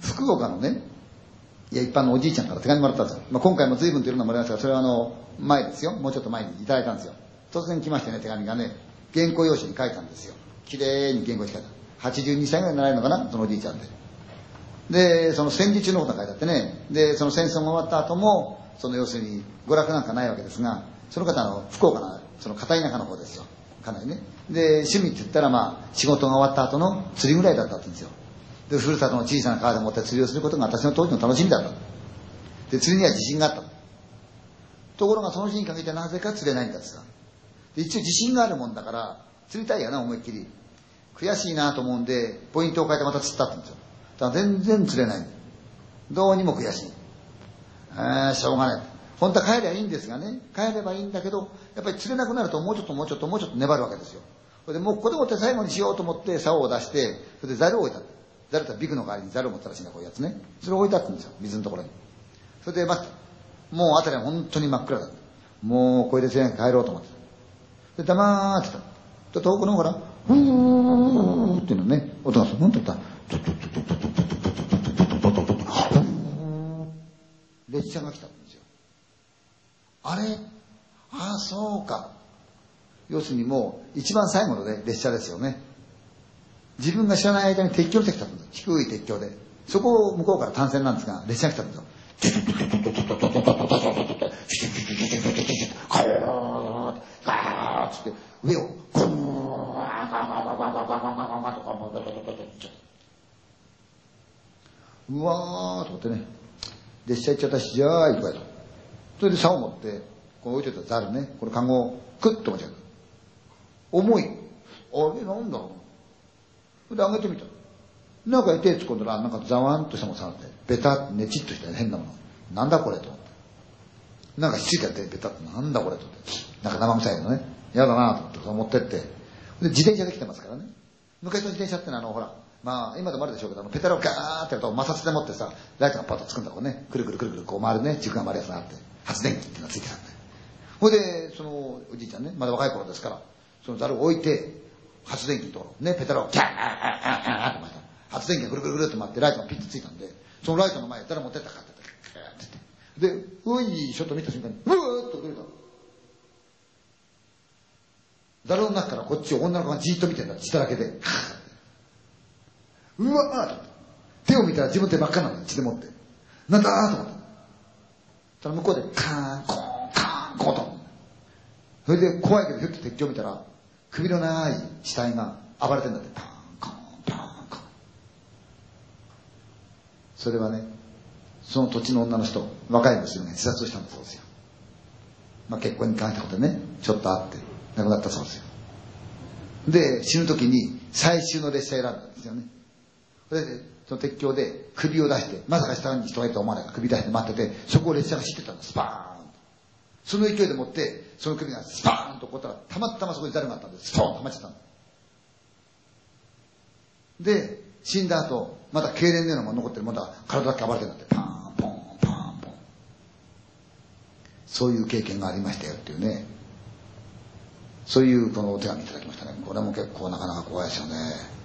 福岡のね、いや、一般のおじいちゃんから手紙もらったんですよ。まあ、今回も随分といろんなもらいましたが、それはあの、前ですよ。もうちょっと前にいただいたんですよ。突然来ましてね、手紙がね、原稿用紙に書いたんですよ。綺麗に原稿に書いた。82歳ぐらいになられるのかな、そのおじいちゃんで。で、その戦時中のことが書いてあってね、で、その戦争が終わった後も、その要するに娯楽なんかないわけですが、その方の福岡の、その片田舎の方ですよ。かなりね。で、趣味って言ったらまあ、仕事が終わった後の釣りぐらいだったんですよ。で、ふるさとの小さな川でもって釣りをすることが私の当時の楽しみだった。で、釣りには自信があった。ところがその日にかけてなぜか釣れないんだってさ。で、一応自信があるもんだから、釣りたいやな、思いっきり。悔しいなと思うんで、ポイントを変えてまた釣ったってんですよ。だから全然釣れない。どうにも悔しい。えー、しょうがない。本当は帰ればいいんですがね、帰ればいいんだけど、やっぱり釣れなくなるともうちょっともうちょっともうちょっと粘るわけですよ。それでもうここでもって最後にしようと思って竿を出して、それでザルを置いた。ザルとビクの代わりにザルを持ったらしいんだ、こういうやつね。それを置いてあったんですよ、水のところに。それで待って。もう辺りは本当に真っ暗だった。もうこれで全員帰ろうと思ってた。で、黙ってた。で、遠くのほら、ふーっていうのね、音がする。んとった。列車が来た。あれ？ああ、そうか。要するにもう、一番最後のね、列車ですよね。自分が知らない間に鉄橋できたんです低い鉄橋で。そこを向こうから単線なんですが、列車が来たんですよ。つって、上を、ゴーうわーと思ってね、列車行っちゃったし、じゃあ行くわと。それで竿を持って、こう置いてたザルね、このカゴをクッと持ち上げた。重い。あれなんだ？ろう。で、上げてみた。中に手突っ込んだら、なんかざわんとしたもの触って、ベタッ、ねちっとした変なもの。なんだこれと思って。なんかひっついてやって、ベタッと、なんだこれと思って。なんか生臭いのね。嫌だなと思って、持ってって。で、自転車で来てますからね。昔の自転車ってのは、あの、ほら、まあ、今でもあるでしょうけど、あの、ペタルをガーってやると、摩擦で持ってさ、ライトがパッとつくんだこうね。くるくるくるくるこう回るね、軸が回るやつがあって、発電機っていうのがついてたんだよ。ほいで、その、おじいちゃんね、まだ若い頃ですから、そのザルを置いて、発電機と、ね、ペタルをキャーって巻いた。発電機がぐるぐるぐるって回って、ライトがピッとついたんで、そのライトの前、誰持ってったかって言って、で、うい、ちょっと見た瞬間に、うーっと出た。ザルの中からこっちを女の子がじーっと見てんだ、血だらけで。うわ手を見たら自分手真っ赤なんだ、血でもって。なんだーと思った。その向こうで、カーン、コーン、カーン、コーンと。それで怖いけど、ひょっと鉄橋見たら、首の長い死体が暴れてんだって。パーン、コーン、パーン、コーン。それはね、その土地の女の人、若い娘が自殺をしたんだそうですよ。まあ結婚に関したことね、ちょっとあって、亡くなったそうですよ。で、死ぬ時に最終の列車選んだんですよね。それで、その鉄橋で首を出して、まさか下に人がいると思わないから首出して待ってて、そこを列車が走ってたんです、スパーンと。その勢いでもって、その首がスパーンとこったら、たまたまそこにザルがあったんで、スポーンとはまっちゃったんで、死んだ後、まだ痙攣のようなもの残ってる、まだ体だけ暴れてるんだって、パーン、ポン、パーン、ポン。そういう経験がありましたよっていうね。そういうこのお手紙いただきましたね。これも結構なかなか怖いですよね。